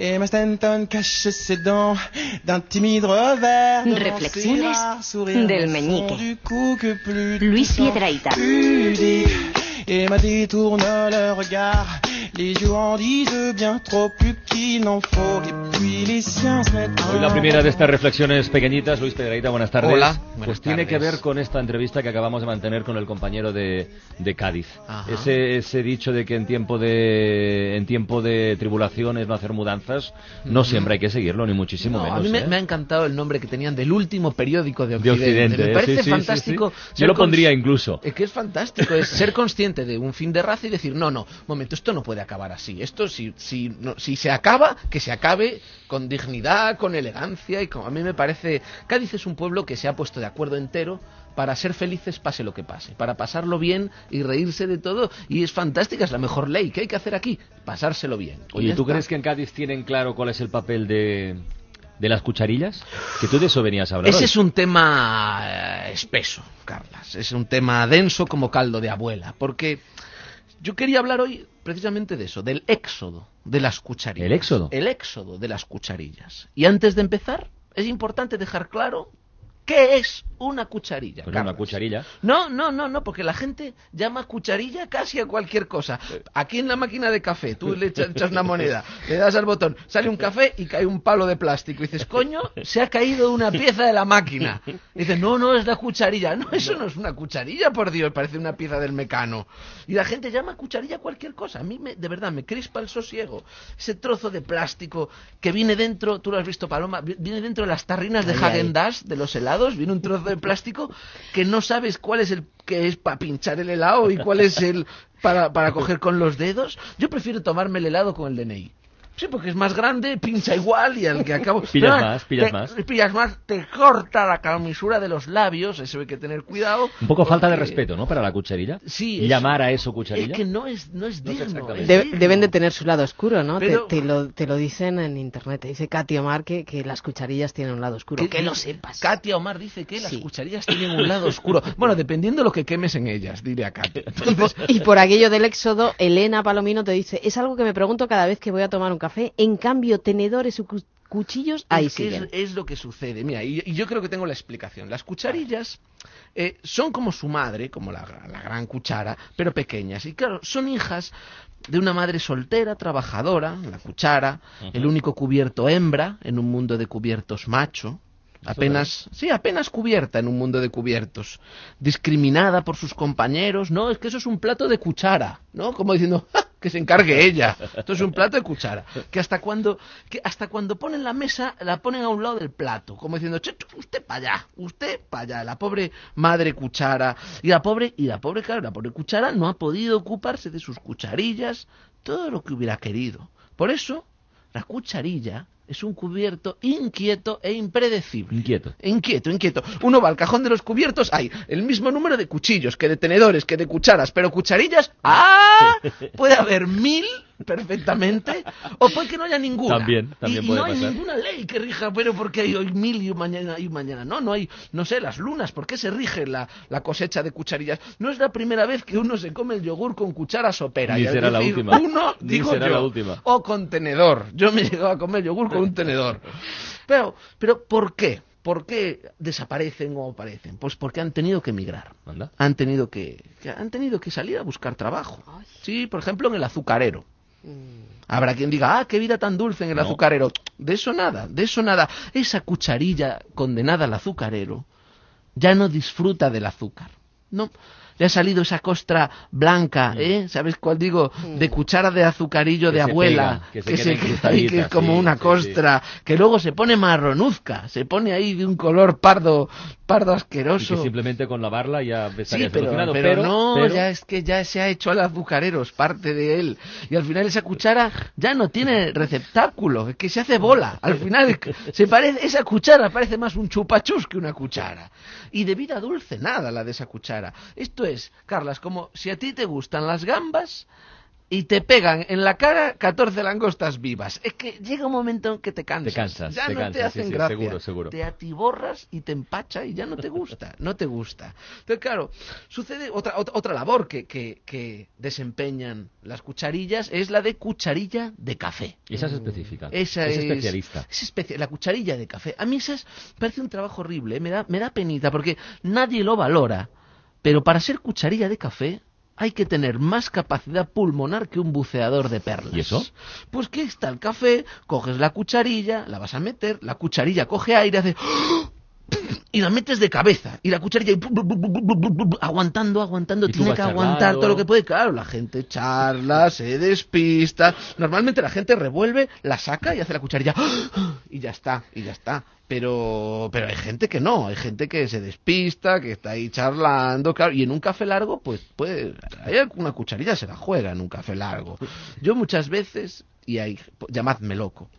Et Mastanton cache ses dents d'un timide revers. Reflexiones del meñique. Du coup que plus Luis Piedraita. Et Maddy tourne le regard Les bien trop plus qu'il n'en faut. Hoy la primera de estas reflexiones pequeñitas, Luis Pedraíta, buenas tardes. Hola, buenas Pues tiene que tardes. ver con esta entrevista que acabamos de mantener con el compañero de, de Cádiz. Ese, ese dicho de que en tiempo de en tiempo de tribulaciones no hacer mudanzas, no siempre hay que seguirlo, ni muchísimo No, menos. a mí me, ¿eh? me ha encantado el nombre que tenían del último periódico de de Occidente. Occidente. me parece Sí, sí, sí, fantástico. sí. Yo lo pondría incluso. Es que es fantástico, es ser consciente de un fin de raza y decir, no, no, momento, esto no puede acabar así. Esto, si, si, no- si se acaba, que se acabe con dignidad, con elegancia. y con... A mí me parece. Cádiz es un pueblo que se ha puesto de acuerdo entero para ser felices pase lo que pase, para pasarlo bien y reírse de todo. Y es fantástica, es la mejor ley. ¿Qué hay que hacer aquí? Pasárselo bien. Oye, ¿tú está. crees que en Cádiz tienen claro cuál es el papel de, de las cucharillas? Que tú de eso venías a hablar. Ese hoy. es un tema eh, espeso, Carlas. Es un tema denso como caldo de abuela. Porque yo quería hablar hoy precisamente de eso, del éxodo de las cucharillas. ¿El éxodo? El éxodo de las cucharillas. Y antes de empezar, es importante dejar claro qué es una cucharilla. Pues una cucharilla. No, no, no, no, porque la gente llama cucharilla casi a cualquier cosa. Aquí en la máquina de café, tú le echas, una moneda, le das al botón, sale un café y cae un palo de plástico. Y dices, coño, se ha caído una pieza de la máquina. Y dices, no, no, es la cucharilla. No, eso no es una cucharilla, por Dios, parece una pieza del mecano. Y la gente llama cucharilla a cualquier cosa. A mí, me, de verdad, me crispa el sosiego. Ese trozo de plástico que viene dentro, tú lo has visto, Paloma, vi- viene dentro de las tarrinas de Ay, ay. Hagen Dazs, de los helados, viene un trozo de plástico que no sabes cuál es el que es para pinchar el helado y cuál es el para, para coger con los dedos. Yo prefiero tomarme el helado con el DNI. Sí, porque es más grande, pincha igual y al que acabo... Pillas más, pillas te- más. Pillas más, te corta la camisura de los labios, eso hay que tener cuidado. Un poco falta de respeto, ¿no? Para la cucharilla. Sí, es- Llamar a eso cucharilla. Es que no es, no es digno. exactamente. es De- digno. deben de tener su lado oscuro, ¿no? Te- Pero- Te, lo, te lo dicen en internet. Te dice Katy Omar que, que las cucharillas tienen un lado oscuro. Que- Que lo sepas. Katia Omar dice que las Sí. cucharillas tienen un lado oscuro. Bueno, dependiendo lo que quemes en ellas, diría Katia. Y por, y por aquello del éxodo, Elena Palomino te dice, es algo que me pregunto cada vez que voy a tomar un café. En cambio, tenedores y cu- cuchillos, ahí es, es lo que sucede. Mira, y, y yo creo que tengo la explicación. Las cucharillas eh, son como su madre, como la, la gran cuchara, pero pequeñas. Y claro, son hijas de una madre soltera, trabajadora, la cuchara, el único cubierto hembra en un mundo de cubiertos macho. Apenas, sí, apenas cubierta en un mundo de cubiertos, discriminada por sus compañeros, no, es que eso es un plato de cuchara, ¿no? Como diciendo, "Ja, que se encargue ella, esto es un plato de cuchara, que hasta cuando, que hasta cuando ponen la mesa, la ponen a un lado del plato, como diciendo, "Che, usted para allá, usted para allá, la pobre madre cuchara, y la pobre, y la pobre, claro, la pobre cuchara no ha podido ocuparse de sus cucharillas, todo lo que hubiera querido. Por eso, la cucharilla es un cubierto inquieto e impredecible. Inquieto. Inquieto, inquieto. Uno va al cajón de los cubiertos, hay el mismo número de cuchillos que de tenedores, que de cucharas, pero cucharillas, ¡ah! Puede haber mil perfectamente, o puede que no haya ninguna. También, también y, no hay ninguna ley que rija, pero porque hay hoy mil y mañana y mañana. No, no hay, no sé, las lunas, ¿por qué se rige la, la cosecha de cucharillas? No es la primera vez que uno se come el yogur con cuchara sopera. Ni y será la última. Uno, digo será yo, la última. o con tenedor. Yo me he llegado a comer yogur con un tenedor. Pero, pero ¿por qué? ¿Por qué desaparecen o aparecen? Pues porque han tenido que emigrar. Anda. Han tenido que, que han tenido que salir a buscar trabajo. Sí, por ejemplo, en el azucarero. Habrá quien diga, ah, qué vida tan dulce en el No. azucarero. De eso nada, de eso nada. Esa cucharilla condenada al azucarero ya no disfruta del azúcar. No. Le ha salido esa costra blanca, ¿eh? ¿Sabes cuál digo? De cuchara de azucarillo Que de abuela. pega, que se queda ahí, que es como sí, una sí, costra. Que luego se pone marronuzca. Se pone ahí de un color pardo, pardo Y asqueroso. que simplemente con lavarla ya estaría Sí, pero, solucionado. pero no, pero- ya es que ya se ha hecho al azucarero, es parte de él. Y al final esa cuchara ya no tiene receptáculo, es que se hace bola. Al final se parece, esa cuchara parece más un chupachus que una cuchara. Y de vida dulce nada la de esa cuchara. Esto es, Carlas, como si a ti te gustan las gambas, y te pegan en la cara 14 langostas vivas. Es que llega un momento en que te cansas. Te cansas, ya te no te cansas, sí, hacen sí, gracia. seguro, seguro. Te atiborras y te empacha y ya no te gusta, no te gusta. Entonces, claro, sucede otra, otra, otra labor que, que, que desempeñan las cucharillas, es la de cucharilla de café. Esa es específica. Esa es es, especialista. es la cucharilla de café. A mí esa es- parece un trabajo horrible, ¿eh? me, da, me da penita porque nadie lo valora. Pero para ser cucharilla de café hay que tener más capacidad pulmonar que un buceador de perlas. ¿Y eso? Pues que está el café, coges la cucharilla, la vas a meter, la cucharilla coge aire, hace... Y la metes de cabeza. Y la cucharilla y aguantando, aguantando, tiene que aguantar todo lo que puede. Claro, la gente charla, se despista. Normalmente la gente revuelve, la saca y hace la cucharilla. Y ya está, y ya está. Pero, pero hay gente que no, hay gente que se despista, que está ahí charlando, claro. Y en un café largo, pues, pues, hay alguna cucharilla se la juega en un café largo. Yo muchas veces, y hay, llamadme loco.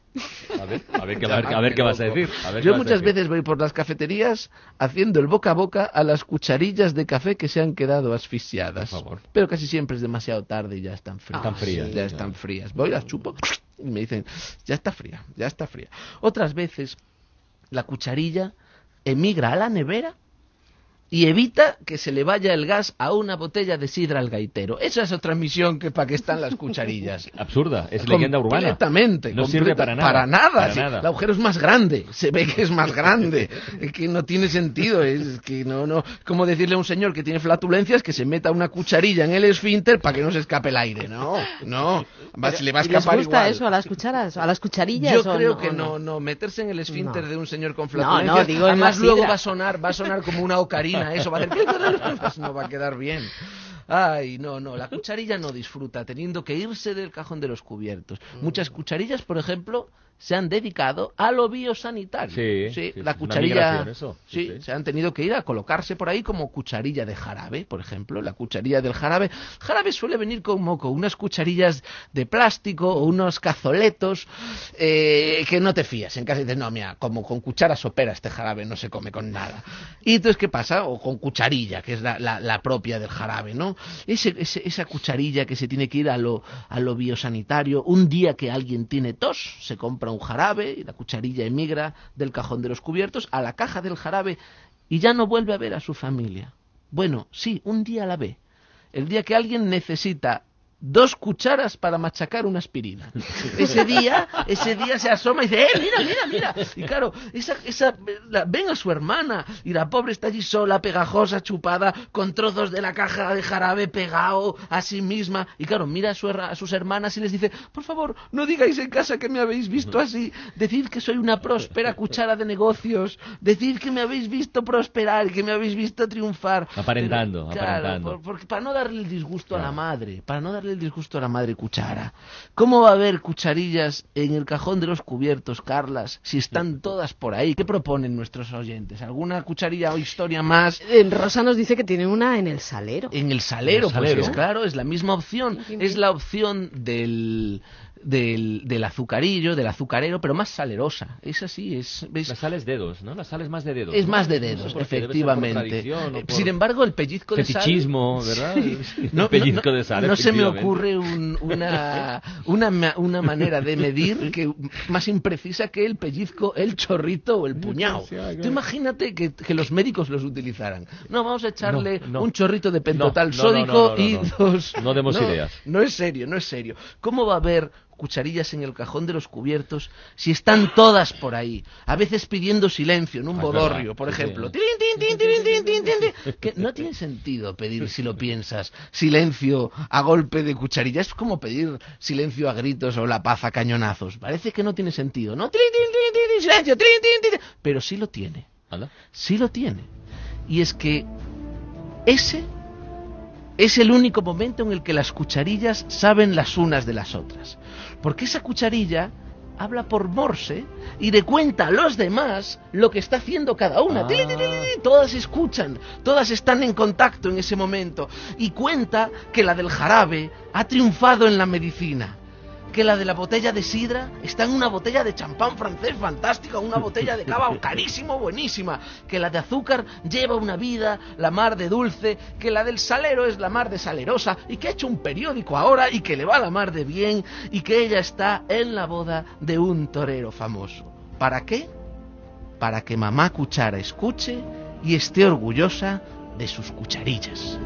A ver, a ver, qué, a ver, a ver qué vas a decir. a ver qué Yo muchas decir. veces voy por las cafeterías haciendo el boca a boca a las cucharillas de café que se han quedado asfixiadas. Por favor. Pero casi siempre es demasiado tarde y ya están frías. Están frías, Ya ya. están frías. Voy, las chupo y me dicen, ya está fría, ya está fría. Otras veces la cucharilla emigra a la nevera y evita que se le vaya el gas a una botella de sidra al gaitero. Esa es otra misión que para que están las cucharillas. Absurda, es leyenda urbana. Completamente. No sirve completa- para nada. Para nada. Para sí. nada. El agujero es más grande. Se ve que es más grande. Es que no tiene sentido. Es que no, no. Como decirle a un señor que tiene flatulencias que se meta una cucharilla en el esfínter para que no se escape el aire. No, no. Va- se le va a ¿Y les escapar gusta igual. eso a las cucharas, a las cucharillas? Yo o creo no, que no, no, meterse en el esfínter No. de un señor con No, flatulencias. no, digo en Además luego sidra. va a sonar, va a sonar como una ocarina, eso va a pues no va a quedar bien. Ay, no, no, la cucharilla no disfruta teniendo que irse del cajón de los cubiertos. Muchas cucharillas, por ejemplo, se han dedicado a lo biosanitario. Sí, sí, la cucharilla, eso, sí, sí, sí. se han tenido que ir a colocarse por ahí como cucharilla de jarabe, por ejemplo, la cucharilla del jarabe. Jarabe suele venir como con unas cucharillas de plástico o unos cazoletos eh, que no te fías. En casa dices, no, mira, como con cuchara sopera este jarabe no se come con nada. Y entonces, ¿qué pasa? O con cucharilla, que es la, la- la propia del jarabe, ¿no? Ese- ese- esa cucharilla que se tiene que ir a lo, a lo biosanitario. Un día que alguien tiene tos, se compra un jarabe y la cucharilla emigra del cajón de los cubiertos a la caja del jarabe y ya no vuelve a ver a su familia. Bueno, sí, un día la ve. El día que alguien necesita dos cucharas para machacar una aspirina. Ese día, ese día se asoma y dice, ¡eh, mira, mira, mira! Y claro, esa, esa, la- ven a su hermana y la pobre está allí sola, pegajosa, chupada, con trozos de la caja de jarabe pegado a sí misma. Y claro, mira a, su a sus hermanas y les dice, por favor, no digáis en casa que me habéis visto así. Decid que soy una próspera cuchara de negocios. Decid que me habéis visto prosperar que me habéis visto triunfar. Aparentando, Pero, claro, aparentando. por- porque para no darle el disgusto a la madre, para no darle el disgusto a la madre cuchara. ¿Cómo va a haber cucharillas en el cajón de los cubiertos, Carlas, si están todas por ahí? ¿Qué proponen nuestros oyentes? ¿Alguna cucharilla o historia más? En Rosa nos dice que tiene una en el salero. En el salero, En el salero. pues es claro, es la misma opción. Es la opción del, del, del azucarillo, del azucarero, pero más salerosa. Es así, es... es- La sal es dedos, ¿no? La sal es más de dedos. es ¿no? más de No sé dedos, por por efectivamente. Eh, por Sin embargo, el pellizco de sal... fetichismo, ¿verdad? Sí. El pellizco de sal, no se me. Ocurre un- una, una, una manera de medir que más imprecisa que el pellizco, el chorrito o el puñado. Tú imagínate que, que los médicos los utilizaran. No, vamos a echarle No, no. un chorrito de pentotal sódico y dos... No demos ideas. No es serio, no es serio. ¿Cómo va a haber cucharillas en el cajón de los cubiertos si están todas por ahí? A veces pidiendo silencio en un Ah, bodorrio, por ejemplo. Que no tiene sentido pedir, si lo piensas, silencio a golpe de cucharilla. Es como pedir silencio a gritos o la paz a cañonazos. Parece que no tiene sentido, ¿no? Silencio. Pero sí lo tiene sí lo tiene. Y es que ese es el único momento en el que las cucharillas saben las unas de las otras. Porque esa cucharilla habla por morse y le cuenta a los demás lo que está haciendo cada una. Todas escuchan, todas están en contacto en ese momento. Y cuenta que la del jarabe ha triunfado en la medicina. Que la de la botella de sidra está en una botella de champán francés fantástica, una botella de cava carísimo, buenísima, que la de azúcar lleva una vida la mar de dulce, que la del salero es la mar de salerosa y que ha hecho un periódico ahora y que le va la mar de bien y que ella está en la boda de un torero famoso. ¿Para qué? Para que mamá cuchara escuche y esté orgullosa de sus cucharillas.